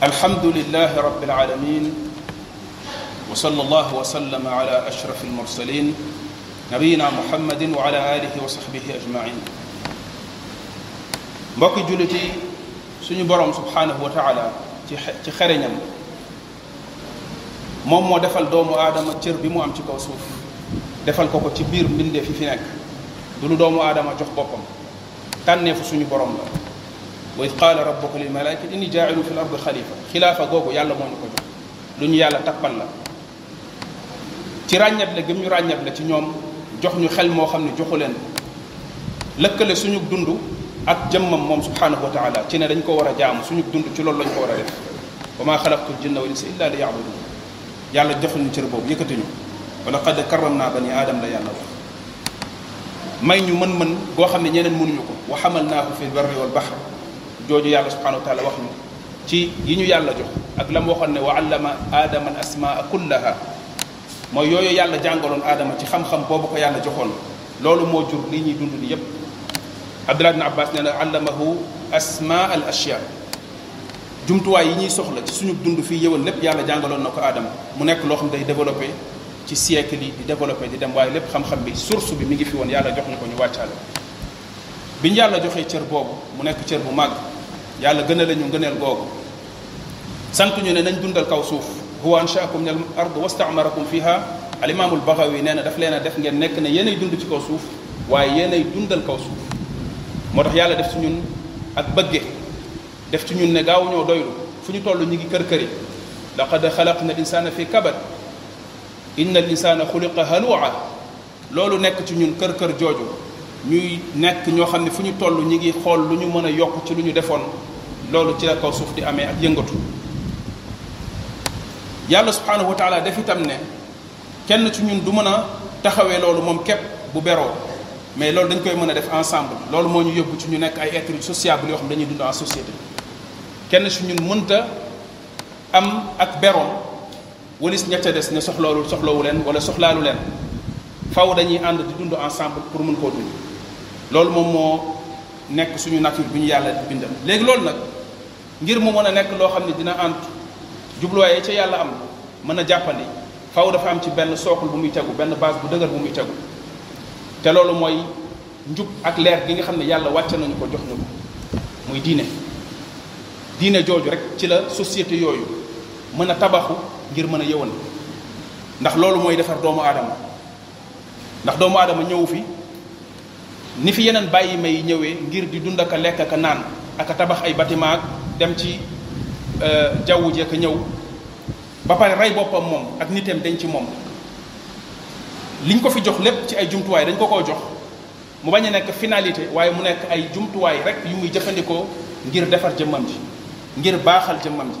alhamdulilah rabbil alamin wa sallallahu wa sallama ala ashraf almursalin nabiyina muhammadin wa ala alihi wa sahbihi ajmain mbokki jullit yi suñu borom subhanahu wa taala ci ci xereñam moom moo defal doomu aadama cër bi mu am ci kaw suuf defal ko ko ci biir mbindeef yi fi nekk du lu doomu aadama jox boppam tànneefu suñu borom la wa id qaala rabbuka lil malaikati inni jaa'ilu fil ardi xalifa xilaafa googu yàlla moo ñu ko jox lu ñu yàlla tappal la ci ràññat la gëm ñu ràññat la ci ñoom jox ñu xel moo xam ne joxu leen lëkkale suñu dund ak jëmmam moom subhanahu wa taala ci ne dañ ko war a jaamu suñu dund ci loolu lañ ko war a def wa maa xalaqtu jinna wal insa illa li yaabudun yàlla joxuñu cër boobu yëkkatiñu wala qad karram naa bani aadam la yàlla wax may ñu mën-mën boo xam ne ñeneen mënuñu ko wa xamal naa ko fi barri wal bahr jooju yàlla subhanahu wa taala wax ñu ci yi ñu yàlla jox ak la mu waxoon ne wa allama aadama al asmaa kullaha mooy yooyu yàlla jàngaloon aadama ci xam-xam boobu ko yàlla joxoon loolu moo jur lii ñuy dund ni yépp abdullah ibn abbas nee na allamahu asmaa al ashyaa jumtuwaay yi ñuy soxla ci suñu dund fii yëwal lépp yàlla jàngaloon na ko aadama mu nekk loo xam day développé ci siècle yi di développé di dem waaye lépp xam-xam bi source bi mi ngi fi woon yàlla jox ñu ko ñu wàccaale bi ñu yàlla joxee cër boobu mu nekk cër bu màgg yàlla gën a la ñu ngëneel googu sant ñu ne nañ dundal kaw suuf huwa anshaakum min al ard wastaamarakum fiha al imaamul baxawi nee na daf leen a def ngeen nekk ne yéenay dund ci kaw suuf waaye yéenay dundal kaw suuf moo tax yàlla def su ñun ak bëgge def ci ñun ne gaaw ñoo doylu fu ñu toll ñu ngi kër këri laqad xalaqna al insana fi kabad inna al insana xuliqa halua loolu nekk ci ñun kër kër jooju ñuy nekk ñoo xam ne fu ñu toll ñu ngi xool lu ñu mën a yokk ci lu ñu defoon loolu ci la kaw suuf di amee ak yëngatu yàlla subhanahu wa taala def itam ne kenn ci ñun du mën a taxawee loolu moom képp bu beroo mais loolu dañ koy mën a def ensemble loolu moo ñu yóbbu ci ñu nekk ay êtres sociables yoo xam dañuy dund en société kenn ci ñun mënta am ak beroom walis ña ca des ne soxlawul soxlawu leen wala soxlaalu leen faw dañuy ànd di dund ensemble pour mën koo dund loolu moom moo nekk suñu nature bi ñu yàlla bindal léegi loolu nag ngir mu mën a nekk loo xam ne dina ànd jubluwaay yi ca yàlla am mën a jàppandi faw dafa am ci benn sookul bu muy tegu benn base bu dëgër bu muy tegu te loolu mooy njub ak leer gi nga xam ne yàlla wàcce nañu ko jox ñu ko muy diine diine jooju rek ci la société yooyu mën a tabaxu ngir mën a yëwan ndax loolu mooy defar doomu aadama ndax doomu aadama ñëwu fi ni fi yeneen bàyyi ma yi ñëwee ngir di dund ak a lekk ak a naan ak a tabax ay bâtiment dem ci jaww ji ak a ñëw ba pare rey boppam moom ak niteem dañ ci moom liñ ko fi jox lépp ci ay jumtuwaay dañ ko koo jox mu bañ a nekk finalité waaye mu nekk ay jumtuwaay rek yu muy jëfandikoo ngir defar jëmmam ji ngir baaxal jëmmam ji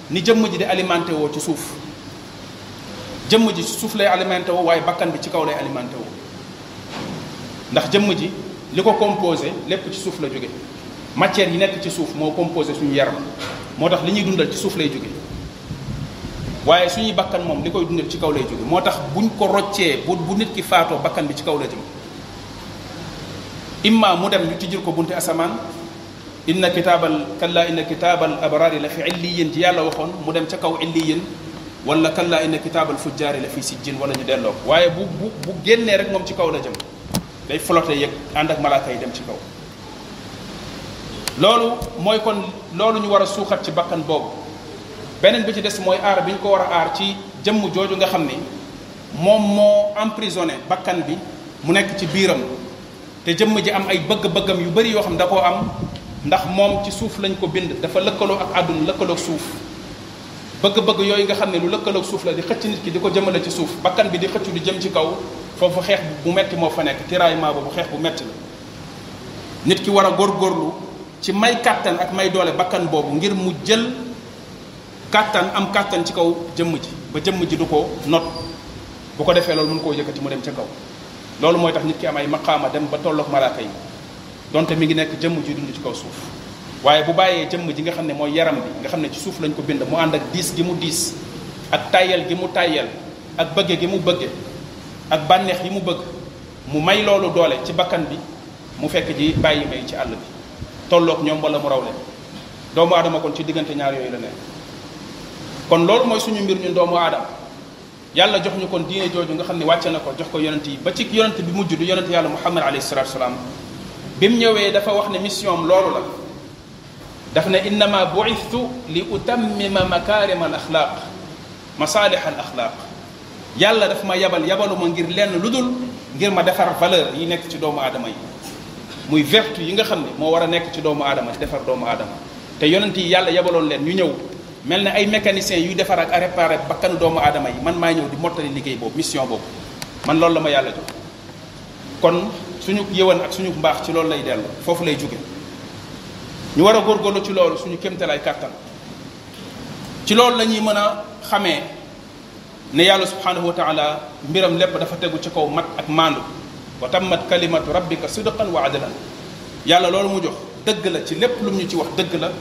ni jëmm ji di alimenté woo ci suuf jëmm ji ci suuf lay alimenté woo waaye bakkan bi ci kaw lay alimenté woo ndax jëmm ji li ko composé lépp ci suuf la jóge matière yi nekk ci suuf moo composé suñu yaram moo tax li ñuy dundal ci suuf lay jóge waaye suñuy bakkan moom li koy dundal ci kaw lay jóge moo tax buñ ko roccee bu bu nit ki faatoo bakkan bi ci kaw la jëm imma mu dem ñu tijjil ko bunti asamaan inna kitaabal kallaa inna kitaabal abraari la fi illiyin ji yàlla waxoon mu dem ca kaw illiyin wala kallaa inna kitaabal fujjaari la fi sijjin wala ñu delloo ko waaye bu bu bu génnee rek moom ci kaw la jëm day flotte yëg ànd ak malaaka yi dem ci kaw loolu mooy kon loolu ñu war a suuxat ci bakkan boobu beneen bi ci des mooy aar bi ñu ko war a aar ci jëmm jooju nga xam ni moom moo emprisonné bakkan bi mu nekk ci biiram te jëmm ji am ay bëgg-bëggam yu bari yoo xam da koo am ndax moom ci suuf lañ ko bind dafa lëkkaloo ak àdduna lëkkaloog suuf bëgg-bëgg yooyu nga xam ne lu lëkkaloog suuf la di xëcc nit ki di ko jëmale ci suuf bakkan bi di xëccu di jëm ci kaw foofu xeex bu metti moo fa nekk tiraillement boobu xeex bu metti la nit ki war a góorgóorlu ci may kàttan ak may doole bakkan boobu ngir mu jël kàttan am kàttan ci kaw jëmm ji ba jëmm ji du ko not bu ko defee loolu mën koo yëkkati mu dem ca kaw loolu mooy tax nit ki am ay maqaama dem ba tolloog malaaka yi donte mi ngi nekk jëmm ji dund ci kaw suuf waaye bu bàyyee jëmm ji nga xam ne mooy yaram bi nga xam ne ci suuf lañ ko bind mu ànd ak diis gi mu diis ak tayal gi mu tayal ak bëgge gi mu bëgge ak bànneex yi mu bëgg mu may loolu doole ci bakkan bi mu fekk ji bàyyi may ci àll bi tolloog ñoom wala mu raw leen doomu aadama kon ci diggante ñaar yooyu la nekk kon loolu mooy suñu mbir ñun doomu aadama yàlla jox ñu kon diine jooju nga xam ne wàcce na ko jox ko yonent yi ba ci yonent bi mujj du yonent yàlla muhammad alayhi salatu wasalaam bi mu ñëwee dafa wax ne mission am loolu la daf ne innama buistu li utammima makarima al axlaaq masaalih al axlaaq yàlla daf ma yabal yabaluma ngir lenn lu dul ngir ma defar valeur yi nekk ci doomu aadama yi muy vertu yi nga xam ne moo war a nekk ci doomu aadama ci defar doomu aadama te yonent yi yàlla yabaloon leen ñu ñëw mel na ay mécaniciens yuy defar ak réparer bakkanu doomu aadama yi man maa ñëw di mottali liggéey boobu mission boobu man loolu la ma yàlla jox kon suñu yëwan ak suñu mbaax ci loolu lay dellu foofu lay jóge ñu war a góorgóorlu ci loolu suñu kéemtalaay kàttan ci loolu la ñuy mën a xamee ne yàlla subhanahu wa taala mbiram lépp dafa tegu ci kaw mat ak maandu wa tammat kalimatu rabbika sidqan wa adlan yàlla loolu mu jox dëgg la ci lépp lum ñu ci wax dëgg la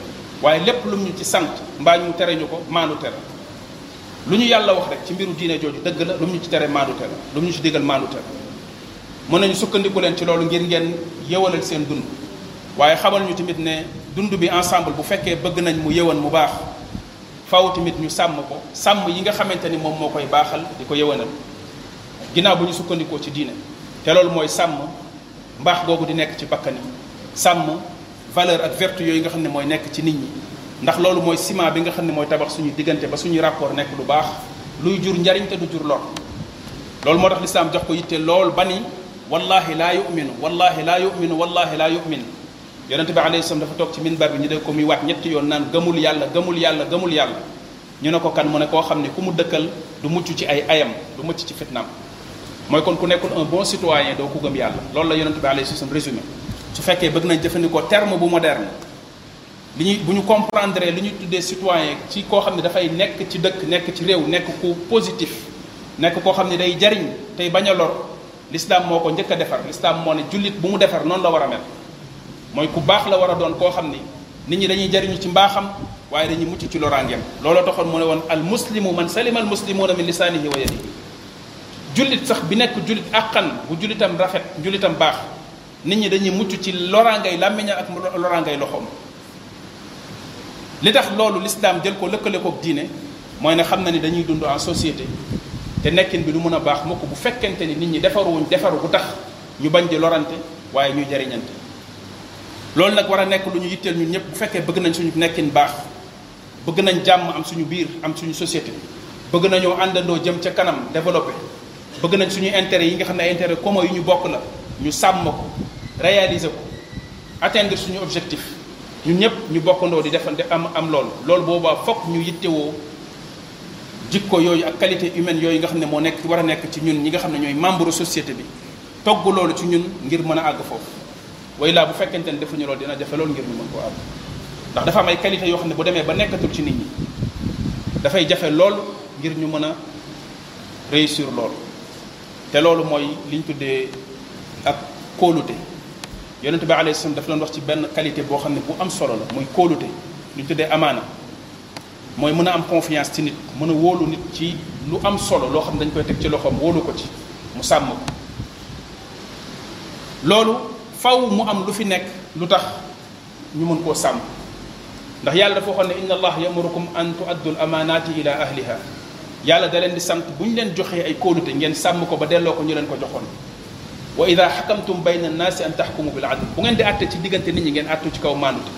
waaye lépp lum ñu ci sant mbaa ñu tere ñu ko maandu tere lu ñu yàlla wax rek ci mbiru diine jooju dëgg la lum ñu ci tere maandu tere lum ñu ci digal maandu tere mën nañu sukkandiku leen ci loolu ngir ngeen yëwalal seen dund waaye xamal ñu tamit ne dund bi ensemble bu fekkee bëgg nañ mu yëwan mu baax faw tamit ñu sàmm ko sàmm yi nga xamante ni moom moo koy baaxal di ko yëwanal ginnaaw bu ñu sukkandikoo ci diine te loolu mooy sàmm mbaax googu di nekk ci bakkan yi sàmm valeur ak vertu yooyu nga xam ne mooy nekk ci nit ñi ndax loolu mooy ciment bi nga xam ne mooy tabax suñu diggante ba suñu rapport nekk lu baax luy jur njariñ te du jur lor loolu moo tax lislaam jox ko yitte lool ba ni wallahi laa yuminu wallahi laa yuminu wallahi laa yumin yonente bi alayhi salaam dafa toog ci minbar bi ñu dee ko muy waat ñetti yoon naan gëmul yàlla gëmul yàlla gëmul yàlla ñu ne ko kan mu ne koo xam ne ku mu dëkkal du mucc ci ay ayam du mucc ci fitnaam mooy kon ku nekkul un bon citoyen doo ku gëm yàlla loolu la yonent bi alayhi salaam résumé su fekkee bëgg nañ jëfandikoo terme bu moderne li ñuy bu ñu comprendre li ñuy tuddee citoyen ci koo xam ne dafay nekk ci dëkk nekk ci réew nekk ku positif nekk koo xam ne day jariñ tey bañ a lor lislaam moo ko njëkk a defar lislaam moo ne jullit bu mu defar noonu la war a mel mooy ku baax la war a doon koo xam ni nit ñi dañuy jariñu ci mbaaxam waaye dañuy mucc ci loraangeem looloo taxoon mu ne woon al muslimu man salima al muslimuuna min lisaanihi wa yadihi jullit sax bi nekk jullit àqan bu jullitam rafet jullitam baax nit ñi dañuy mucc ci loraangay làmmiñam ak loraangay loxoom li tax loolu lislaam jël ko lëkkale kook diine mooy ne xam na ni dañuy dund en société te nekkin bi du mën a baax mukk bu fekkente ni nit ñi defaruwuñ defaru bu tax ñu bañ di lorante waaye ñuy jariñante loolu nag war a nekk lu ñu yitteel ñun ñëpp bu fekkee bëgg nañ suñu nekkin baax bëgg nañ jàmm am suñu biir am suñu société bëgg nañoo àndandoo jëm ca kanam développé bëgg nañ suñu intérêt yi nga xam ne ay intérêt commun yu ñu bokk la ñu sàmm ko réaliser ko atteindre suñu objectif ñun ñëpp ñu bokkandoo di defante am am loolu loolu boobaa fokk ñu yittewoo jikko yooyu ak qualité humaine yooyu nga xam ne moo nekk war a nekk ci ñun ñi nga xam ne ñooy membre société bi togg loolu ci ñun ngir mën a àgg foofu way laa bu fekkente ne defuñu loolu dina jafe loolu ngir ñu mën koo am ndax dafa am ay qualité yoo xam ne bu demee ba nekkatul ci nit ñi dafay jafe lool ngir ñu mën a réussir loolu te loolu mooy li ñu tuddee ak kóolute yonente bi alayhi salaam dafa leen wax ci benn qualité boo xam ne bu am solo la muy kóolute li ñu tuddee amaana mooy mën a am confiance ci nit mën a wóolu nit ci lu am solo loo xam dañ koy teg ci loxoom wóolu ko ci mu sàmm ko loolu faw mu am lu fi nekk lu tax ñu mën koo sàmm ndax yàlla dafa waxoon ne inna allah yamurukum an tuaddu al amaanaati ila ahliha yàlla da leen di sant bu ñu leen joxee ay kóolute ngeen sàmm ko ba delloo ko ñu leen ko joxoon wa ida xakamtum bayna annaasi an taxkumu bil adl bu ngeen di àtte ci diggante nit ñi ngeen àttu ci kaw maandute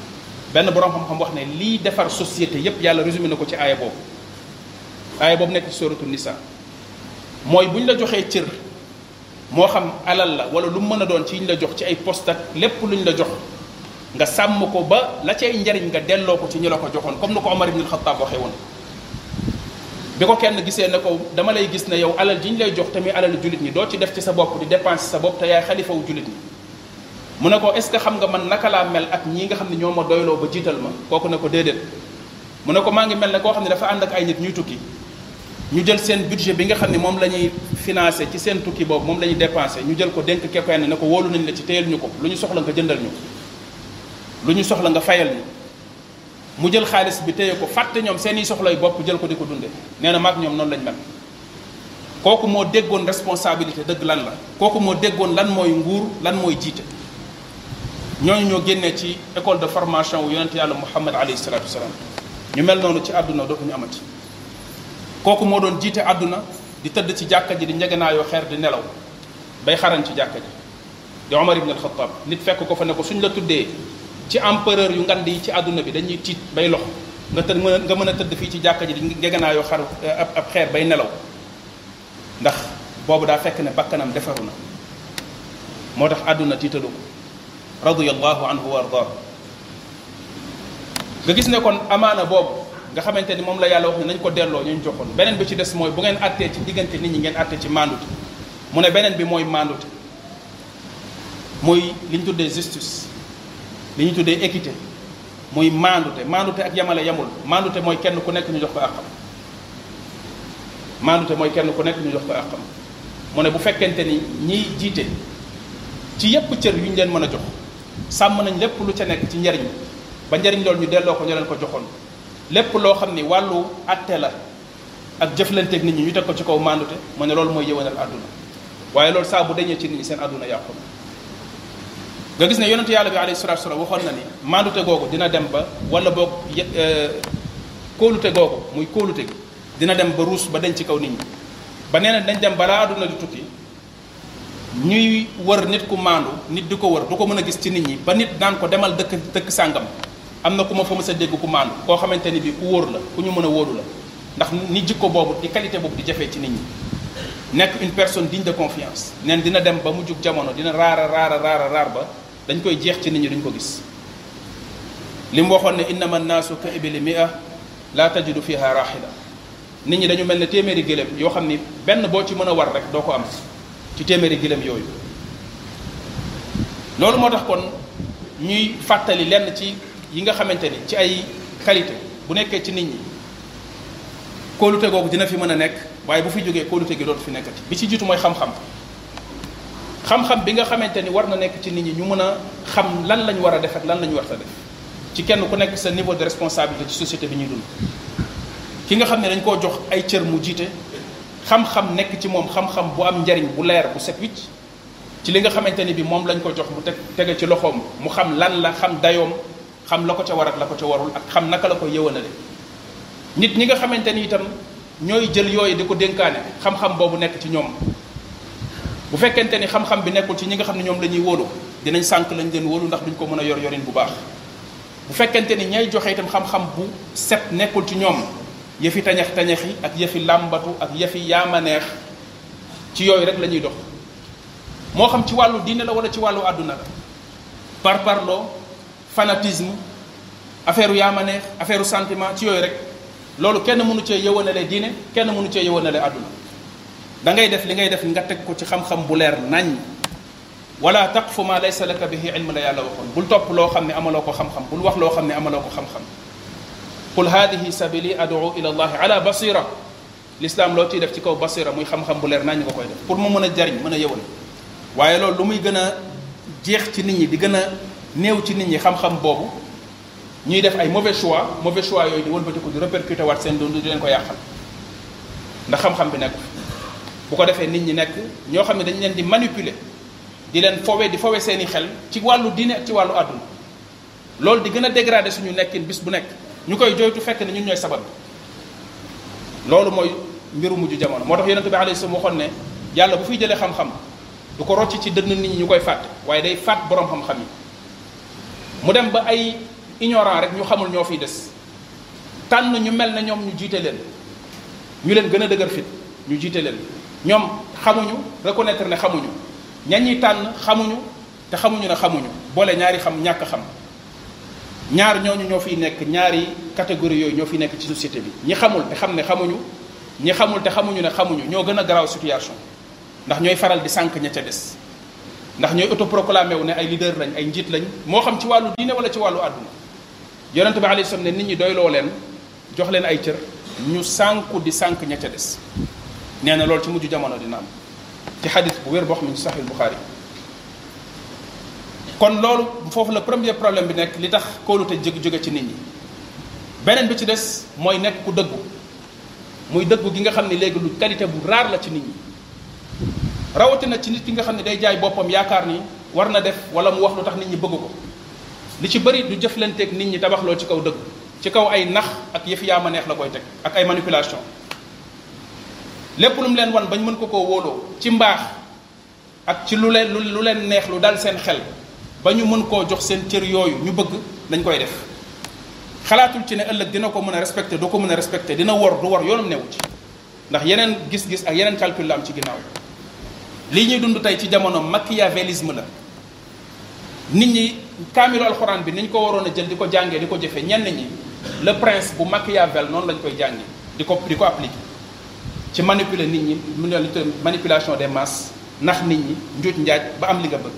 benn boroom xam-xam wax ne lii defar société yépp yàlla résumé na ko ci aaya boobu aaya boobu nekk ci sóoratu nisa mooy bu ñu la joxee cër moo xam alal la wala lu mën a doon ci ñu la jox ci ay poste ak lépp lu ñu la jox nga sàmm ko ba la cay njariñ nga delloo ko ci ñu la ko joxoon comme ni ko Omar ibn al-Khattab waxee woon bi ko kenn gisee ne ko dama lay gis ne yow alal ji ñu lay jox tamit alal jullit ñi doo ci def ci sa bopp di dépense sa bopp te yaay xalifawu jullit ñi mu ne ko est-ce que xam nga man naka laa mel ak ñii nga xam ne ñoo ma doyloo ba jiital ma kooku ne ko déedéet mu ne ko maa ngi mel ne koo xam ne dafa ànd ak ay nit ñuy tukki ñu jël seen budget bi nga xam ne moom la ñuy financé ci seen tukki boobu moom la ñuy dépensé ñu jël ko dénk keppeen ne ko wóolu nañ la ci téyel ñu ko lu ñu soxla nga jëndal ñu lu ñu soxla nga fayal ñu mu jël xaalis bi téye ko fàtte ñoom seeni soxlay bopp jël ko di ko dunde nee na maag ñoom noonu lañ mel kooku moo déggoon responsabilité dëgg lan la kooku moo déggoon lan mooy nguur lan mooy jiite ñooñu ñoo génnee ci école de formation wu yonent yàlla muhammad alayhi salatu wasalaam ñu mel noonu ci àdduna dootuñu amati kooku moo doon jiite àdduna di tëdd ci jàkka ji di njegenaayoo xeer di nelaw bay xarañ ci jàkka ji di Omar ibn al-Khattab nit fekk ko fa ne ko suñ la tuddee ci empereur yu ngand yi ci àdduna bi dañuy tiit bay lox nga tëdd mën a nga mën a tëdd fii ci jàkka ji di ngeganaayoo xar ab ab xeer bay nelaw ndax boobu daa fekk ne bakkanam defaru na moo tax àdduna tiitalu ko radiyallahu anhu wa ardaa nga gis ne kon amaana boobu nga xamante ni moom la yàlla wax ne nañ ko delloo ñu joxoon beneen bi ci des mooy bu ngeen attee ci diggante nit ñi ngeen atte ci maandute mu ne beneen bi mooy maandute mooy li ñu tuddee justice li ñu tuddee équité muy maandute maandute ak yamale yamul maandute mooy kenn ku nekk ñu jox ko àqam maandute mooy kenn ku nekk ñu jox ko àqam mu ne bu fekkente ni ñiy jiite ci yépp cër yu ñu leen mën a jox sàmm nañ lépp lu ca nekk ci njariñ ba njariñ loolu ñu delloo ko ñu leen ko joxoon lépp loo xam ni wàllu atte la ak jëflanteeg nit ñi ñu teg ko ci kaw mandute mu ne loolu mooy yëwanal àdduna waaye loolu saa bu dañee ci nit ñi seen àdduna yàqu na nga gis ne yonente yàlla bi alayhi salatu wasalam waxoon na ni mandute googu dina dem ba wala boog kóolute googu muy kóolute gi dina dem ba ruus ba denc ci kaw nit ñi ba nee na dañ dem balaa àdduna di tukki ñuy wër nit ku maandu nit di ko wër du ko mën a gis ci nit ñi ba nit daan ko demal dëkk dëkk sàngam am na ku ma fa mës a dégg ku maandu koo xamante ni bi ku wóor la ku ñu mën a wóoru la ndax ni jikko boobu di qualité boobu di jafee ci nit ñi nekk une personne digne de confiance neen dina dem ba mu jug jamono dina raara raara raara raar ba dañ koy jeex ci nit ñi duñ ko gis li mu waxoon ne innama naasu ka ibili mia laa tajidu fiha raxila nit ñi dañu mel ne téeméeri gëléem yoo xam ni benn boo ci mën a war rek doo ko am ci téeméeri gëléem yooyu loolu moo tax kon ñuy fàttali lenn ci yi nga xamante ni ci ay qualité bu nekkee ci nit ñi kóolute googu dina fi mën a nekk waaye bu fi jógee kóolute gi dootu fi nekkati bi ci jiitu mooy xam-xam xam-xam bi nga xamante ni war na nekk ci nit ñi ñu mën a xam lan lañ war a def ak lan lañ war a def ci kenn ku nekk sa niveau de responsabilité ci société bi ñuy dund ki nga xam ne dañ koo jox ay cër mu jiite xam-xam nekk ci moom xam-xam bu am njariñ bu leer bu set wicc ci li nga xamante ni bi moom lañ ko jox mu teg tege ci loxoom mu xam lan la xam dayoom xam la ko ca war ak la ko ca warul ak xam naka la ko yëwanale nit ñi nga xamante ni itam ñooy jël yooyu di ko dénkaane xam-xam boobu nekk ci ñoom bu fekkente ni xam-xam bi nekkul ci ñi nga xam ne ñoom la ñuy wóolu dinañ sànq lañ leen wóolu ndax duñ ko mën a yor yorin bu baax bu fekkente ni ñay joxe itam xam-xam bu set nekkul ci ñoom yëfi tañax tañax yi ak yëfi làmbatu ak yëfi yaama neex ci yooyu rek la ñuy dox moo xam ci wàllu diine la wala ci wàllu àdduna la par parloo fanatisme affaire u yaa ma neex affaire u sentiment ci yooyu rek loolu kenn mënu cee yëwanale diine kenn mënu cee yëwanale àdduna da ngay def li ngay def nga teg ko ci xam-xam bu leer nañ wala taqfu ma laysa laka bihi ilm la yàlla waxoon bul topp loo xam ne amaloo ko xam-xam bul wax loo xam ne amaloo ko xam-xam qul hadihi sabili ad'u ila allahi ala basira lislaam loo ciy def ci kaw basira muy xam-xam bu leer naa ñu ko koy def pour mu mën a jariñ mën a yëwal waaye loolu lu muy gën a jeex ci nit ñi di gën a néew ci nit ñi xam-xam boobu ñuy def ay mauvais choix mauvais choix yooyu di wëlbatiku di répercuté waat seen dund di leen ko yàqal ndax xam-xam bi nekk bu ko defee nit ñi nekk ñoo xam ne dañu leen di manipuler di leen fowe di fowe seeni xel ci wàllu diine ak ci wàllu àdduna loolu di gën a dégradé suñu nekkin bis bu nekk ñu koy jooytu fekk ne ñun ñooy sabab bi loolu mooy mbiru mujj jamono moo tax yonente bi alayhi salaam waxoon ne yàlla bu fiy jëlee xam-xam du ko rocc ci dënn nit ñi ñu koy fàtt waaye day fàtt boroom xam-xam yi mu dem ba ay ignorant rek ñu xamul ñoo fiy des tànn ñu mel na ñoom ñu jiite leen ñu leen gën a dëgër fit ñu jiite leen ñoom xamuñu reconnaître ne xamuñu ñañi tànn xamuñu te xamuñu ne xamuñu boole ñaari xam ñàkk xam ñaar ñooñu ñoo fiy nekk ñaari catégorie yooyu ñoo fiy nekk ci société bi ñi xamul te xam ne xamuñu ñi xamul te xamuñu ne xamuñu ñoo gën a garaaw situation ndax ñooy faral di sànq ña ca des ndax ñooy autoproclamé wu ne ay leader lañ ay njiit lañ moo xam ci wàllu diine wala ci wàllu àdduna yonent bi alayhi salaam ne nit ñi doyloo leen jox leen ay cër ñu sànku di sànk ña ca des nee na loolu ci mujj jamono dina am ci xadis bu wér boo xam ne ci saxiil Buxaari kon loolu foofu la premier problème bi nekk li tax kóolute jóg jóge ci nit ñi beneen bi ci des mooy nekk ku dëggu muy dëggu gi nga xam ne léegi lu qualité bu raar la ci nit ñi rawatina ci nit ki nga xam ne day jaay boppam yaakaar ni war na def wala mu wax lu tax nit ñi bëgg ko li ci bëri du jëflanteeg nit ñi tabaxloo ci kaw dëggu ci kaw ay nax ak yëf yaa ma neex la koy teg ak ay manipulation lépp lu mu leen wan bañ mën ko koo wóoloo ci mbaax ak ci lu leen lu leen neex lu dal seen xel ba ñu mën koo jox seen cër yooyu ñu bëgg dañ koy def xalaatul ci ne ëllëg dina ko mën a respecté doo ko mën a respecté dina wor du wor yoonam newu ci ndax yeneen gis-gis ak yeneen calcul la am ci ginnaaw lii ñuy dund tey ci jamono machiavélisme la nit ñi kaamilu alxuraan bi niñ ko waroon a jël di ko jàngee di ko jëfe ñenn ñi le prince bu Machiavel noonu lañ koy jàngi di ko di ko appliquer ci manipuler nit ñi mu ne li manipulation des masses nax nit ñi njuuj njaaj ba am li nga bëgg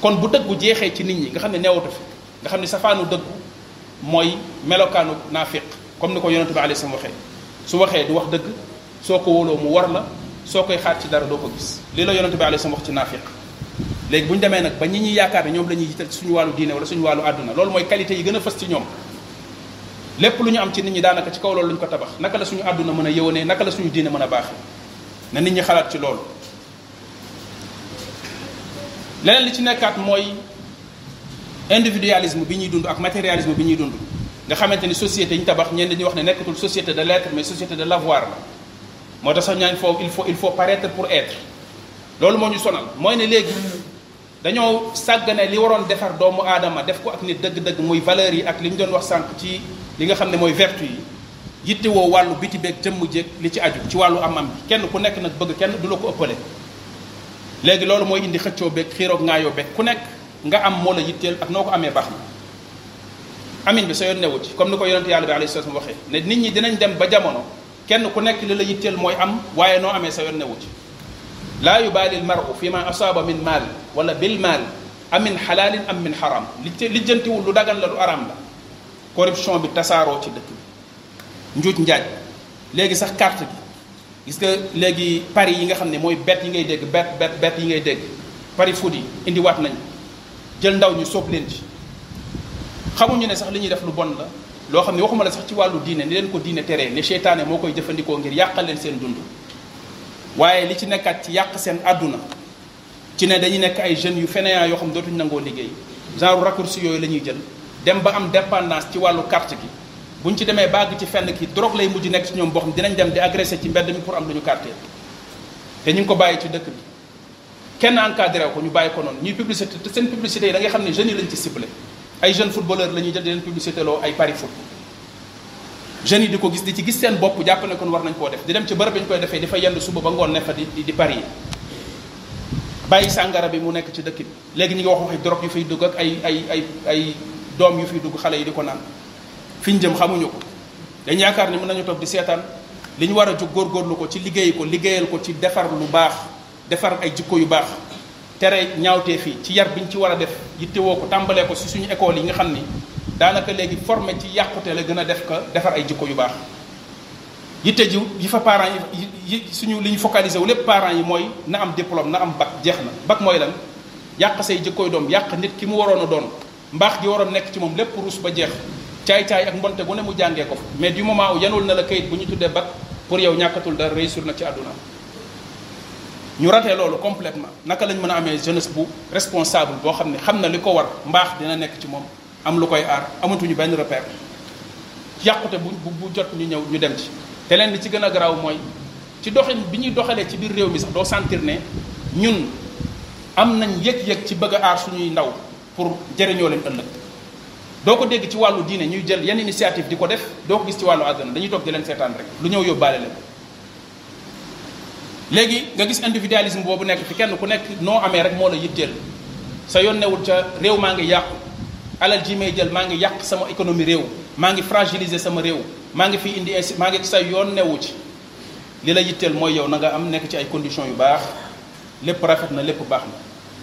kon bu dëggu jeexee ci nit ñi nga xam ne newatu fi nga xam ne safaanu dëggu mooy melokaanu naafiq comme ni ko yonente bi alayhi salaam waxee su waxee du wax dëgg soo ko wóoloo mu war la soo koy xaar ci dara doo ko gis lii la yonente bi alayhi salaam wax ci naafiq léegi bu ñu demee nag ba ñi ñuy yaakaar ne ñoom la ñuy jiital ci suñu wàllu diine wala suñu wàllu àdduna loolu mooy qualité yi gën a fës ci ñoom lépp lu ñu am ci nit ñi daanaka ci kaw loolu lu ñu ko tabax naka la suñu àdduna mën a yëwanee naka la suñu diine mën a baaxee na nit ñi xalaat ci loolu leneen li ci nekkaat mooy individualisme bi ñuy dund ak matérialisme bi ñuy dund nga xamante ni société ñu tabax ñenn dañuy wax ne nekkatul société de l'être mais société de l'avoir la moo tax sax ñaañ foofu il faut il faut paraître pour être loolu moo ñu sonal mooy ne léegi dañoo sàggane li waroon defar doomu aadama def ko ak nit dëgg-dëgg muy valeur yi ak li ñu doon wax sànq ci li nga xam ne mooy vertu yi yittewoo wàllu biti beeg jëmm jéeg li ci aju ci wàllu amam bi kenn ku nekk nag bëgg kenn du la ko ëppale léegi loolu mooy indi xëccoo beeg xiiroog ngaayoo beeg ku nekk nga am moo la yitteel ak noo ko amee baax na amin bi sa yoon newu ci comme ni ko yonente yàlla bi alayhi salaam waxee ne nit ñi dinañ dem ba jamono kenn ku nekk li la yitteel mooy am waaye noo amee sa yoon newu ci laa yubaali al maru fi ma asaaba min maal wala bil maal am min xalaalin am min xaram li lijjantiwul lu dagan la lu araam la corruption bi tasaaroo ci dëkk bi njuuj njaaj léegi sax carte gi gis nga léegi paris yi nga xam ne mooy bet yi ngay dégg bet bet bet yi ngay dégg paris foot yi indiwaat nañ jël ndaw ñu soob leen ci xamuñu ne sax li ñuy def lu bon la loo xam ne waxuma la sax ci wàllu diine ni leen ko diine teree ne seytaane moo koy jëfandikoo ngir yàqal leen seen dund waaye li ci nekkaat ci yàq seen àdduna ci ne dañuy nekk ay jeunes yu fainéants yoo xam ne dootuñu nangoo liggéey genre raccourci yooyu la ñuy jël dem ba am dépendance ci wàllu carte gi buñ ci demee bàgg ci fenn ki drogue lay mujj nekk ci ñoom boo xam dinañ dem di agressé ci mbedd mi pour am lu ñu carte te ñu ngi ko bàyyi ci dëkk bi kenn encadré ko ñu bàyyi ko noonu ñuy publicité te seen publicité yi da ngay xam ne jeunes yi lañ ci ciblé ay jeunes footballeurs la ñuy jël di leen publicité loo ay pari foot jeunes yi di ko gis di ci gis seen bopp jàpp ne kon war nañ koo def di dem ci bërëb bi ñu koy defee di fa yendu suba ba ngoon ne fa di di pari bàyyi sàngara bi mu nekk ci dëkk bi léegi ñu ngi wax waxi drogue yu fiy dugg ak ay ay ay ay doom yu fiy dugg xale yi di ko naan fi ñu jëm xamuñu ko dañ yaakaar ni mën nañu toog di seetaan li ñu war a jóg góorgóorlu ko ci liggéey ko liggéeyal ko ci defar lu baax defar ay jikko yu baax tere ñaawtee fii ci yar bi ñu ci war a def yittewoo ko tàmbalee ko si suñu école yi nga xam ni daanaka léegi formé ci yàqute la gën a def ko defar ay jikko yu baax yitte ji yi fa parents yi yi suñu li ñu focalisé wu lépp parents yi mooy na am diplôme na am bac jeex na bac mooy lan yàq say jikkoy doom yàq nit ki mu waroon a doon mbaax gi waroon nekk ci moom lépp ruus ba jeex caay-caay ak mbonte gu ne mu jàngee ko mais du moment où yanul na la kayit bu ñu tuddee bac pour yow ñàkkatul dara réussir na ci àdduna ñu ratee loolu complètement naka lañ mën a amee jeunesse bu responsable boo xam ne xam na li ko war mbaax dina nekk ci moom am lu koy aar amatuñu benn repère yàqute bu bu jot ñu ñëw ñu dem ci te leen li ci gën a garaaw mooy ci doxin bi ñuy doxalee ci biir réew mi sax doo sentir ne ñun am nañ yëg-yëg ci bëgg a aar suñuy ndaw pour jëriñoo leen ëllëg doo ko dégg ci wàllu diine ñuy jël yenn initiative di ko def doo ko gis ci wàllu àdduna dañuy toog di leen seetaan rek lu ñëw yóbbaale leen léegi nga gis individualisme boobu nekk fi kenn ku nekk noo amee rek moo la yitteel sa yoon newul ca réew maa ngi yàqu alal ji may jël maa ngi yàq sama économie réew maa ngi fragiliser sama réew maa ngi fi indi maa ngi sa yoon newu ci li la yitteel mooy yow na nga am nekk ci ay conditions yu baax lépp rafet na lépp baax na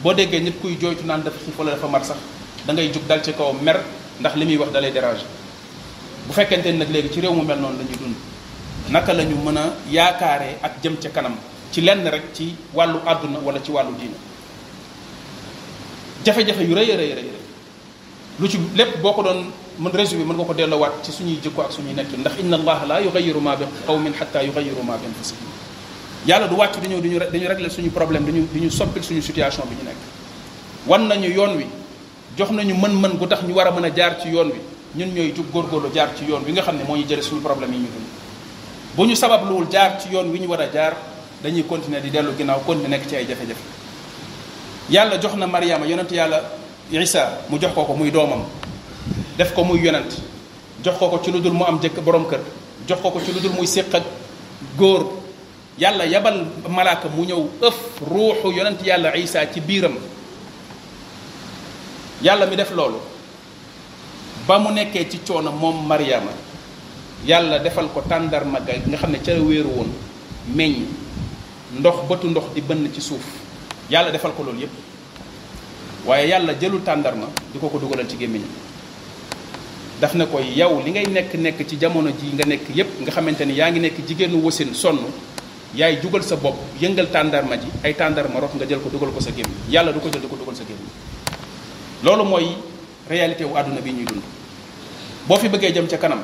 boo déggee nit kuy jooytu naan dafa xiif wala dafa mar sax da ngay jug dal ci kaw mer ndax li muy wax dalay déranger bu fekkente ni nag léegi ci réew mu mel noonu la ñuy dund naka la ñu mën a yaakaaree ak jëm ca kanam ci lenn rek ci wàllu àdduna wala ci wàllu diina jafe-jafe yu rëy a rëy rëy lu ci lépp boo ko doon mën résumé mën nga ko delloowaat ci suñuy jikko ak suñuy nekkin ndax inna allaha la yugayiru ma bi qawmin xatta yugayiru ma bi anfusihim yàlla du wàcc dañoo dañu dañu régler suñu problème dañu dañu soppil suñu situation bi ñu nekk wan nañu yoon wi jox nañu mën-mën gu tax ñu war a mën a jaar ci yoon wi ñun ñooy jug góorgóorlu jaar ci yoon wi nga xam ne moo ñu jële suñu problème yi ñu dund bu ñu sababluwul jaar ci yoon wi ñu war a jaar dañuy continuer di dellu ginnaaw continuer nekk ci ay jafe-jafe yàlla jox na Mariama yonent yàlla Isa mu jox ko ko muy doomam def ko muy yonent jox ko ko ci lu dul mu am jëkk borom kër jox ko ko ci lu dul muy séq ak góor yàlla yabal malaaka mu ñëw ëf ruuxu yonent yàlla Isa ci biiram yàlla mi def loolu ba mu nekkee ci coono moom Mariama yàlla defal ko tàndarma ga nga xam ne ca wéeru woon meññ ndox bëtu ndox di bënn ci suuf yàlla defal ko loolu yépp waaye yàlla jëlu tàndarma di ko ko dugalal ci gémmiñ daf ne ko yow li ngay nekk nekk ci jamono ji nga nekk yépp nga xamante ni yaa ngi nekk jigéenu wasin sonn yaay jugal sa bopp yëngal tàndarma ji ay tàndarma rot nga jël ko dugal ko sa gémmiñ yàlla du ko jël di ko dugal sa gémmiñ loolu mooy réalité wu àdduna bi ñuy dund boo fi bëggee jëm ca kanam